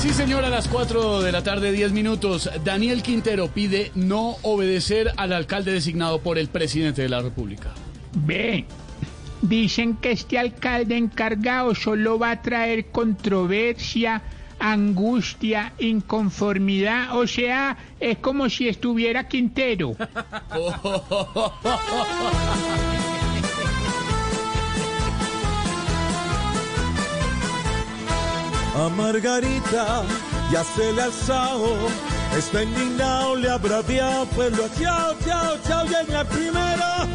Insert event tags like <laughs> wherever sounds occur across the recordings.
Sí, señor, a las 4 de la tarde, 10 minutos. Daniel Quintero pide no obedecer al alcalde designado por el presidente de la República. Ve, dicen que este alcalde encargado solo va a traer controversia, angustia, inconformidad. O sea, es como si estuviera Quintero. <laughs> A Margarita ya se le ha alzado, está indignado, le ha braviado, pues lo ha chao, chao, chao, y en la primera.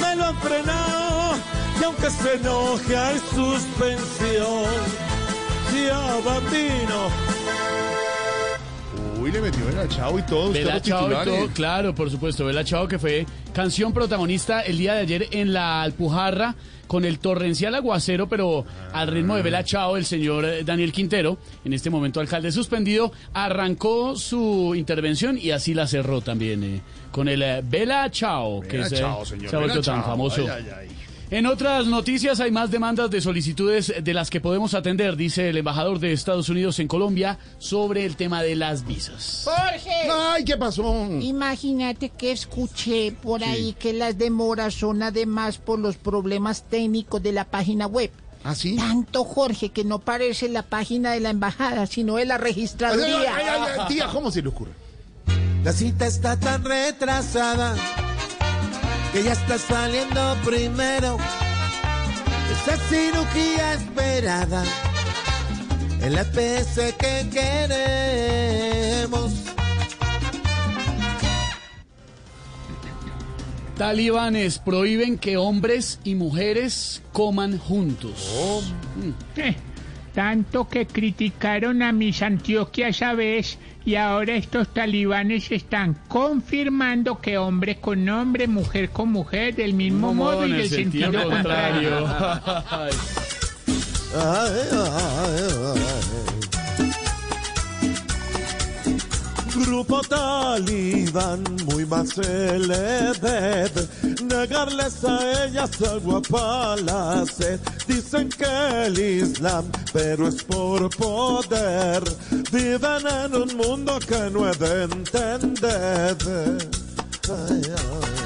Me lo han frenado, y aunque se enoje hay suspensión, ya le metió Bela Chao y todo. y todo, claro, por supuesto. Bella Chao que fue canción protagonista el día de ayer en la Alpujarra con el torrencial aguacero, pero al ritmo de Bella Chao, el señor Daniel Quintero, en este momento alcalde suspendido, arrancó su intervención y así la cerró también eh, con el eh, Bella Chao, que Bella se, Chao, se ha vuelto tan Chao. famoso. Ay, ay, ay. En otras noticias hay más demandas de solicitudes de las que podemos atender, dice el embajador de Estados Unidos en Colombia, sobre el tema de las visas. Jorge, Ay, ¿qué pasó? imagínate que escuché por ahí que las demoras son además por los problemas técnicos de la página web. ¿Ah, sí? Tanto, Jorge, que no parece la página de la embajada, sino de la Ay, ay, registraduría. ay, ay, tía, ¿cómo se le ocurre? La cita está tan retrasada que ya está saliendo primero. Esa cirugía esperada en la PS que queremos. Talibanes prohíben que hombres y mujeres coman juntos. Eh, tanto que criticaron a mis Antioquia esa vez y ahora estos talibanes están confirmando que hombre con hombre, mujer con mujer, del mismo modo y del sentido, contrario. <laughs> Grupo talibán, muy más se negarles a ellas agua para la. Dicen que el Islam, pero es por poder. Viven en un mundo que no he de entender. Ay, ay.